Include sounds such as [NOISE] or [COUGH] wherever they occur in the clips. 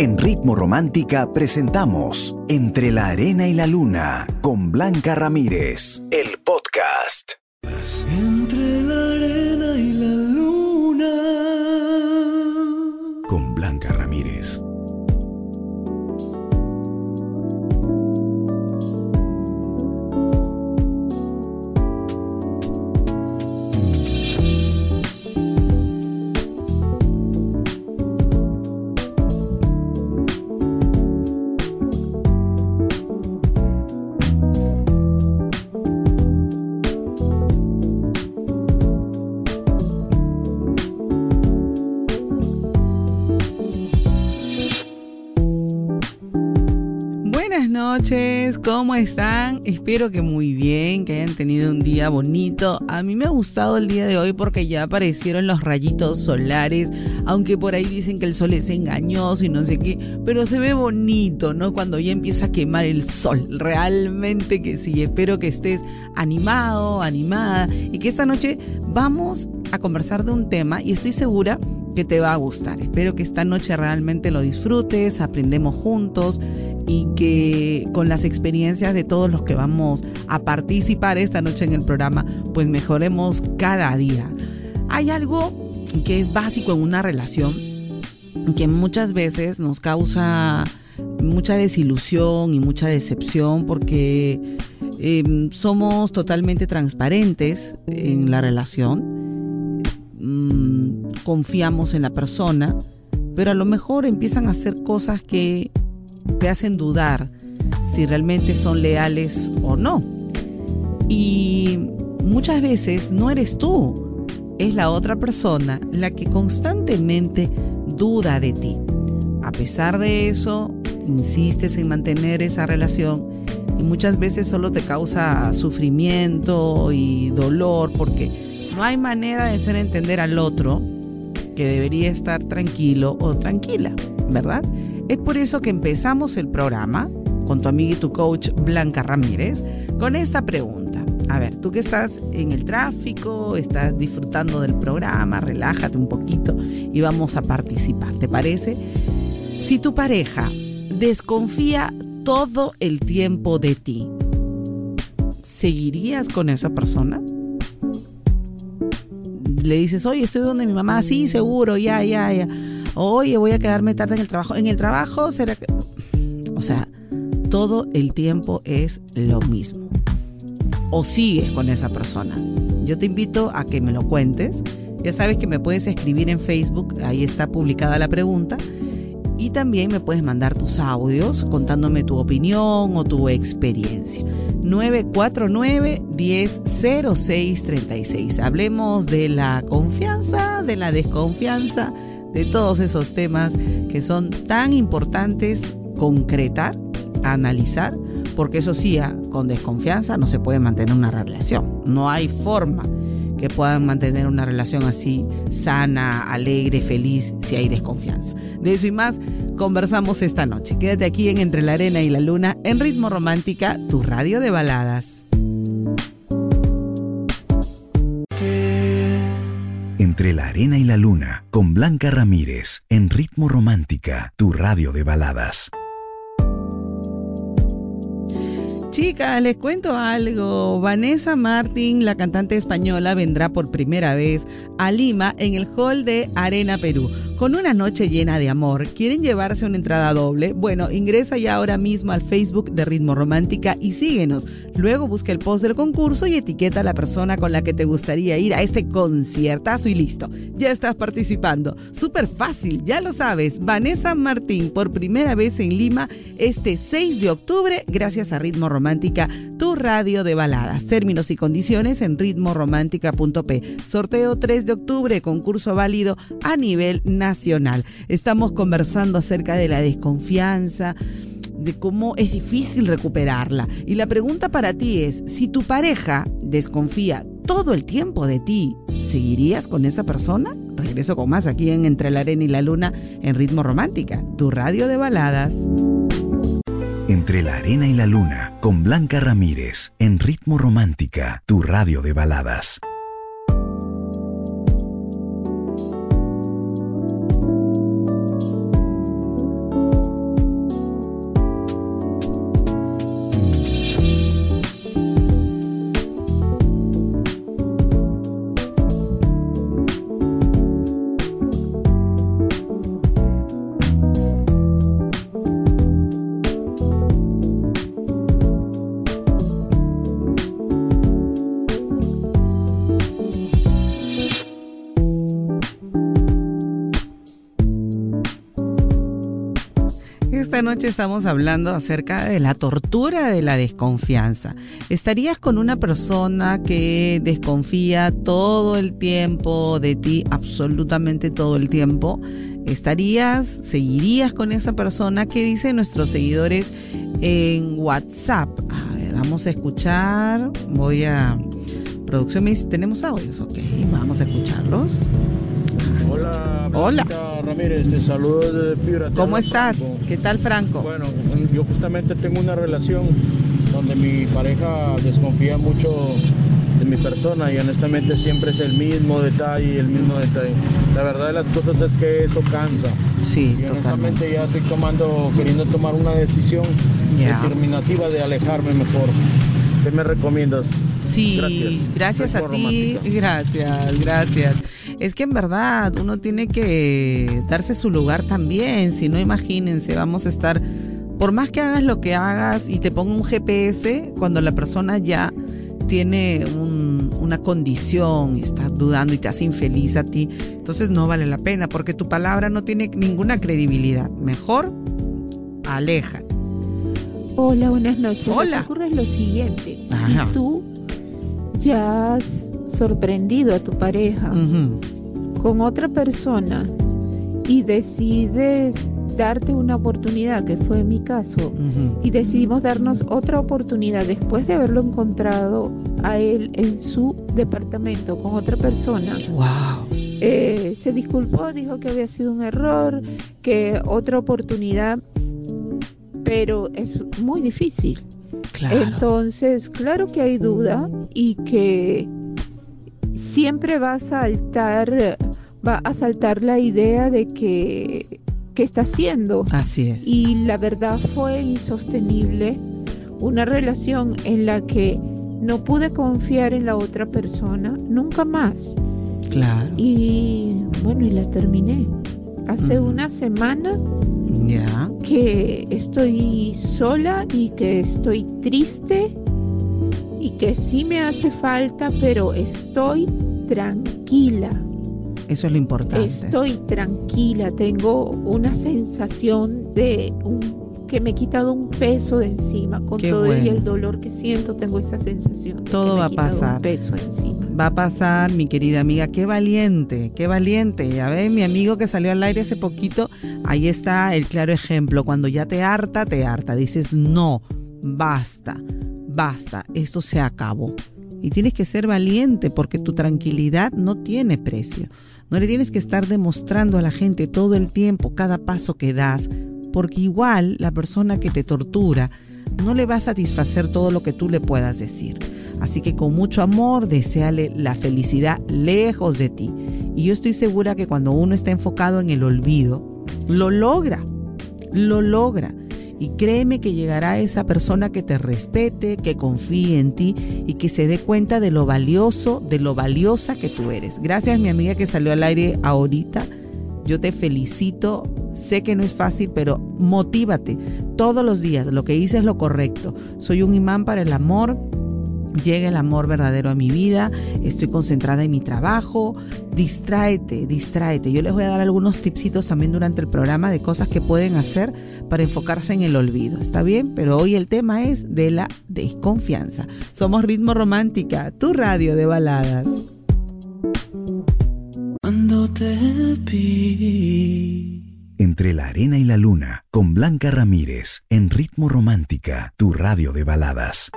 En Ritmo Romántica presentamos Entre la Arena y la Luna con Blanca Ramírez, el podcast. Noches, ¿cómo están? Espero que muy bien, que hayan tenido un día bonito. A mí me ha gustado el día de hoy porque ya aparecieron los rayitos solares, aunque por ahí dicen que el sol es engañoso y no sé qué, pero se ve bonito, ¿no? Cuando ya empieza a quemar el sol, realmente que sí. Espero que estés animado, animada y que esta noche vamos a conversar de un tema y estoy segura que te va a gustar. Espero que esta noche realmente lo disfrutes, aprendemos juntos y que con las experiencias de todos los que vamos a participar esta noche en el programa, pues mejoremos cada día. Hay algo que es básico en una relación que muchas veces nos causa mucha desilusión y mucha decepción porque eh, somos totalmente transparentes en la relación confiamos en la persona, pero a lo mejor empiezan a hacer cosas que te hacen dudar si realmente son leales o no. Y muchas veces no eres tú, es la otra persona la que constantemente duda de ti. A pesar de eso, insistes en mantener esa relación y muchas veces solo te causa sufrimiento y dolor porque no hay manera de hacer entender al otro que debería estar tranquilo o tranquila, ¿verdad? Es por eso que empezamos el programa con tu amiga y tu coach Blanca Ramírez con esta pregunta. A ver, tú que estás en el tráfico, estás disfrutando del programa, relájate un poquito y vamos a participar, ¿te parece? Si tu pareja desconfía todo el tiempo de ti, ¿seguirías con esa persona? Le dices, oye, estoy donde mi mamá, sí, seguro, ya, ya, ya. Oye, voy a quedarme tarde en el trabajo. En el trabajo será que... O sea, todo el tiempo es lo mismo. O sigues con esa persona. Yo te invito a que me lo cuentes. Ya sabes que me puedes escribir en Facebook, ahí está publicada la pregunta. Y también me puedes mandar tus audios contándome tu opinión o tu experiencia. 949-100636. Hablemos de la confianza, de la desconfianza, de todos esos temas que son tan importantes concretar, analizar, porque eso sí, ah, con desconfianza no se puede mantener una relación. No hay forma que puedan mantener una relación así sana, alegre, feliz, si hay desconfianza. De eso y más conversamos esta noche. Quédate aquí en Entre la Arena y la Luna, en Ritmo Romántica, tu radio de baladas. Entre la Arena y la Luna, con Blanca Ramírez, en Ritmo Romántica, tu radio de baladas. Chicas, les cuento algo. Vanessa Martín, la cantante española, vendrá por primera vez a Lima en el hall de Arena Perú con una noche llena de amor. ¿Quieren llevarse una entrada doble? Bueno, ingresa ya ahora mismo al Facebook de Ritmo Romántica y síguenos. Luego busca el post del concurso y etiqueta a la persona con la que te gustaría ir a este conciertazo y listo. Ya estás participando. Súper fácil, ya lo sabes. Vanessa Martín por primera vez en Lima este 6 de octubre gracias a Ritmo Romántica, tu radio de baladas. Términos y condiciones en ritmoromántica.p. Sorteo 3 de octubre, concurso válido a nivel nacional Estamos conversando acerca de la desconfianza, de cómo es difícil recuperarla. Y la pregunta para ti es, si tu pareja desconfía todo el tiempo de ti, ¿seguirías con esa persona? Regreso con más aquí en Entre la Arena y la Luna en Ritmo Romántica, tu radio de baladas. Entre la Arena y la Luna, con Blanca Ramírez, en Ritmo Romántica, tu radio de baladas. Esta noche estamos hablando acerca de la tortura de la desconfianza. ¿Estarías con una persona que desconfía todo el tiempo de ti, absolutamente todo el tiempo? ¿Estarías, seguirías con esa persona? ¿Qué dicen nuestros seguidores en WhatsApp? A ver, vamos a escuchar. Voy a... Producción me dice, ¿tenemos audios? Ok, vamos a escucharlos. Hola, Hola. Ramírez, te saludo desde Piura. ¿Cómo estás? Franco. ¿Qué tal, Franco? Bueno, yo justamente tengo una relación donde mi pareja desconfía mucho de mi persona y honestamente siempre es el mismo detalle, el mismo detalle. La verdad de las cosas es que eso cansa. Sí, Y honestamente totalmente. ya estoy tomando, queriendo tomar una decisión Ya. determinativa de alejarme mejor. ¿Qué me recomiendas? Sí, Gracias. gracias a ti, romántica. gracias, gracias. Es que en verdad uno tiene que darse su lugar también, si no imagínense, vamos a estar, por más que hagas lo que hagas y te ponga un GPS, cuando la persona ya tiene un- una condición, está dudando y te hace infeliz a ti, entonces no vale la pena porque tu palabra no tiene ninguna credibilidad. Mejor, aleja. Hola, buenas noches. Hola. Lo que ocurre es lo siguiente. Ajá. Si tú ya has sorprendido a tu pareja con otra persona y decides darte una oportunidad, que fue mi caso, y decidimos darnos otra oportunidad después de haberlo encontrado a él en su departamento con otra persona. Wow. Eh, se disculpó, dijo que había sido un error, que otra oportunidad, pero es muy difícil. Claro. Entonces, claro que hay duda y que siempre va a saltar, va a saltar la idea de que, que está haciendo. Así es. Y la verdad fue insostenible una relación en la que no pude confiar en la otra persona nunca más. Claro. Y bueno, y la terminé. Hace una semana Ya. que estoy sola y que estoy triste y que sí me hace falta, pero estoy tranquila. Eso es lo importante. Estoy tranquila, tengo una sensación de un, que me he quitado un peso de encima. Con Qué todo y bueno. el dolor que siento, tengo esa sensación. De Todo que me va a pasar. Un peso encima. Va a pasar, mi querida amiga. Qué valiente, qué valiente. Ya ves, mi amigo que salió al aire hace poquito, ahí está el claro ejemplo. Cuando ya te harta, te harta. Dices, no, basta, basta, esto se acabó. Y tienes que ser valiente porque tu tranquilidad no tiene precio. No le tienes que estar demostrando a la gente todo el tiempo, cada paso que das, porque igual la persona que te tortura no le va a satisfacer todo lo que tú le puedas decir. Así que con mucho amor, deseale la felicidad lejos de ti. Y yo estoy segura que cuando uno está enfocado en el olvido, lo logra, lo logra. Y créeme que llegará esa persona que te respete, que confíe en ti y que se dé cuenta de lo valioso, de lo valiosa que tú eres. Gracias mi amiga que salió al aire ahorita. Yo te felicito. Sé que no es fácil, pero motívate todos los días. Lo que hice es lo correcto. Soy un imán para el amor. Llega el amor verdadero a mi vida. Estoy concentrada en mi trabajo. Distráete, distráete. Yo les voy a dar algunos tipsitos también durante el programa de cosas que pueden hacer para enfocarse en el olvido. ¿Está bien? Pero hoy el tema es de la desconfianza. Somos Ritmo Romántica, tu radio de baladas. Cuando te vi. Entre la arena y la luna, con Blanca Ramírez, en Ritmo Romántica, tu radio de baladas.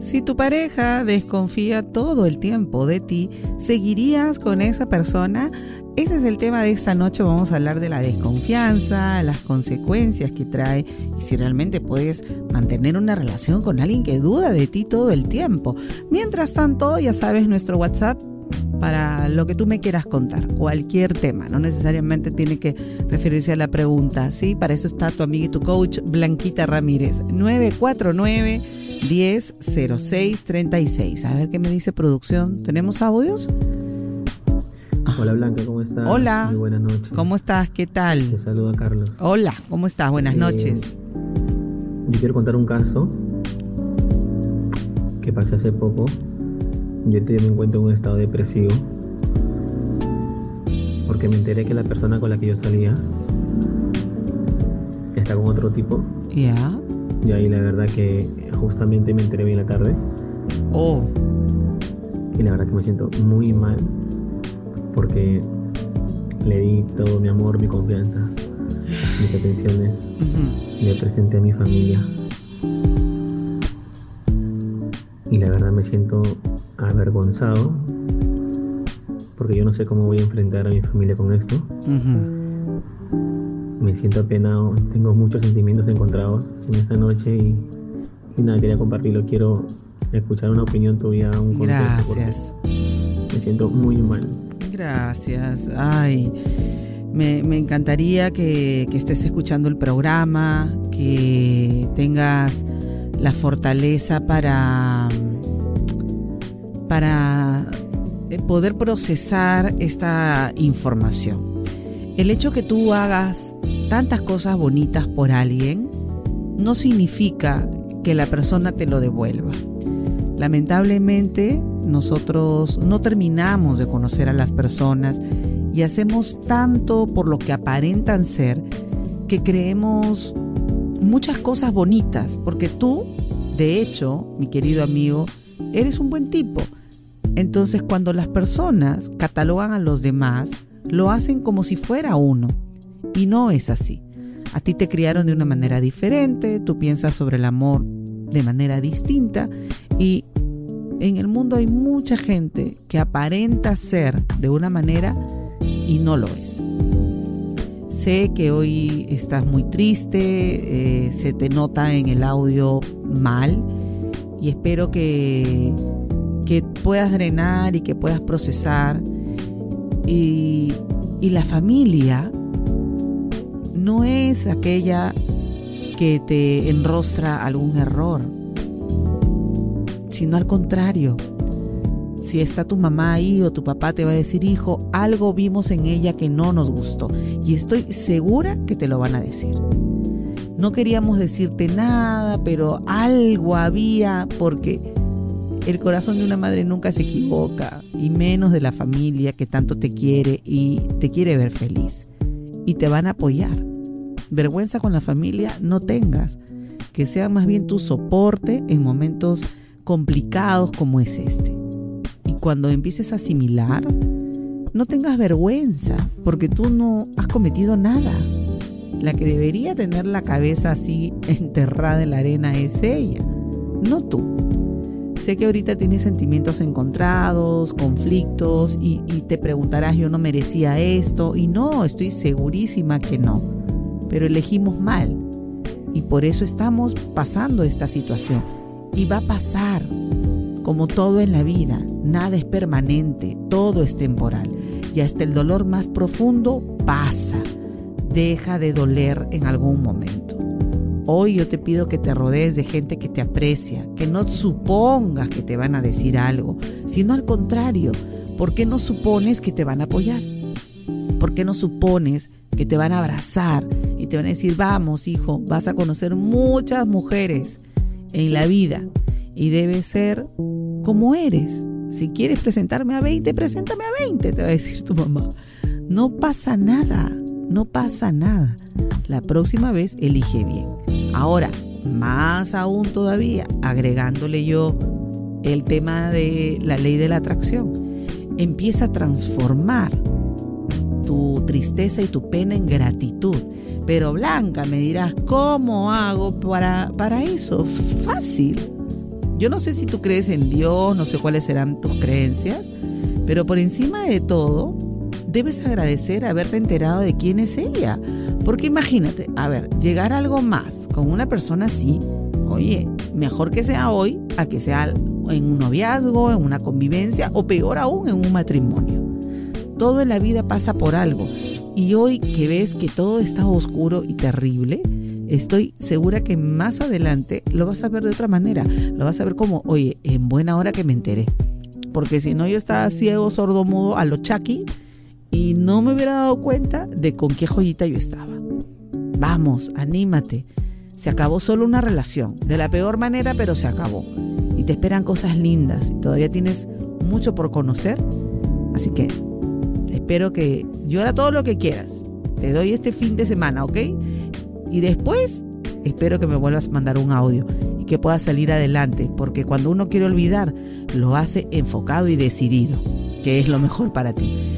Si tu pareja desconfía todo el tiempo de ti, ¿seguirías con esa persona? Ese es el tema de esta noche. Vamos a hablar de la desconfianza, las consecuencias que trae y si realmente puedes mantener una relación con alguien que duda de ti todo el tiempo. Mientras tanto, ya sabes nuestro WhatsApp para lo que tú me quieras contar, cualquier tema, no necesariamente tiene que referirse a la pregunta, ¿sí? Para eso está tu amiga y tu coach Blanquita Ramírez, 949 1006 36. A ver qué me dice producción. ¿Tenemos audios? Hola Blanca, ¿cómo estás? Hola. Muy buenas noches. ¿Cómo estás? ¿Qué Te tal? saluda Carlos. Hola, ¿cómo estás? Buenas Eh, noches. Yo quiero contar un caso que pasé hace poco. Yo te- me encuentro en un estado depresivo porque me enteré que la persona con la que yo salía está con otro tipo. Ya. Y ahí la verdad que justamente me enteré bien la tarde. Oh. Y la verdad que me siento muy mal porque le di todo mi amor, mi confianza, mis atenciones, Ujú. le presenté a mi familia. Y la verdad me siento avergonzado porque yo no sé cómo voy a enfrentar a mi familia con esto. Ujú. Me siento apenado, tengo muchos sentimientos encontrados en esta noche y, y nada, quería compartirlo. Quiero escuchar una opinión tuya, un consejo. Gracias. Me siento muy mal. Gracias. Ay, me, me encantaría que, que estés escuchando el programa, que tengas la fortaleza para, para eh, poder procesar esta información. El hecho que tú hagas tantas cosas bonitas por alguien no significa que la persona te lo devuelva. Lamentablemente, nosotros no terminamos de conocer a las personas y hacemos tanto por lo que aparentan ser que creemos muchas cosas bonitas, porque tú, de hecho, mi querido amigo, eres un buen tipo. Entonces, cuando las personas catalogan a los demás, lo hacen como si fuera uno. Y no es así. A ti te criaron de una manera diferente, tú piensas sobre el amor de manera distinta y en el mundo hay mucha gente que aparenta ser de una manera y no lo es. Sé que hoy estás muy triste, eh, se te nota en el audio mal y espero que, que puedas drenar y que puedas procesar. Y, y la familia no es aquella que te enrostra algún error, sino al contrario. Si está tu mamá ahí o tu papá te va a decir, hijo, algo vimos en ella que no nos gustó. Y estoy segura que te lo van a decir. No queríamos decirte nada, pero algo había porque el corazón de una madre nunca se equivoca, y menos de la familia que tanto te quiere y te quiere ver feliz. Y te van a apoyar. Vergüenza con la familia no tengas, que sea más bien tu soporte en momentos complicados como es este. Y cuando empieces a asimilar, no tengas vergüenza, porque tú no has cometido nada. La que debería tener la cabeza así [LAUGHS] enterrada en la arena es ella, no tú. Sé que ahorita tienes sentimientos encontrados, conflictos y, te preguntarás, yo no merecía esto. Y no, estoy segurísima que no. Pero elegimos mal. Y por eso estamos pasando esta situación. Y va a pasar. Como todo en la vida, nada es permanente, todo es temporal. Y hasta el dolor más profundo pasa. Deja de doler en algún momento. Hoy yo te pido que te rodees de gente que te aprecia, que no supongas que te van a decir algo, sino al contrario, ¿por qué no supones que te van a apoyar? ¿Por qué no supones que te van a abrazar y te van a decir, vamos hijo, vas a conocer muchas mujeres en la vida y debes ser como eres? Si quieres presentarme a 20, preséntame a 20, te va a decir tu mamá. No pasa nada, no pasa nada. La próxima vez elige bien. Ahora, más aún todavía, agregándole yo el tema de la ley de la atracción, empieza a transformar tu tristeza y tu pena en gratitud. Pero Blanca, me dirás, ¿cómo hago para, para eso? Es fácil. Yo no sé si tú crees en Dios, no sé cuáles serán tus creencias, pero por encima de todo, debes agradecer haberte enterado de quién es ella. Porque imagínate, a ver, llegar a algo más con una persona así, oye, mejor que sea hoy a que sea en un noviazgo, en una convivencia o peor aún en un matrimonio. Todo en la vida pasa por algo. Y hoy que ves que todo está oscuro y terrible, estoy segura que más adelante lo vas a ver de otra manera. Lo vas a ver como, oye, en buena hora que me enteré. Porque si no, yo estaba ciego, sordo, mudo, a lo Chucky y no me hubiera dado cuenta de con qué joyita yo estaba. Vamos, anímate. Se acabó solo una relación, de la peor manera, pero se acabó. Y te esperan cosas lindas y todavía tienes mucho por conocer. Así que espero que llora todo lo que quieras. Te doy este fin de semana, ¿ok? Y después espero que me vuelvas a mandar un audio y que puedas salir adelante, porque cuando uno quiere olvidar, lo hace enfocado y decidido, que es lo mejor para ti.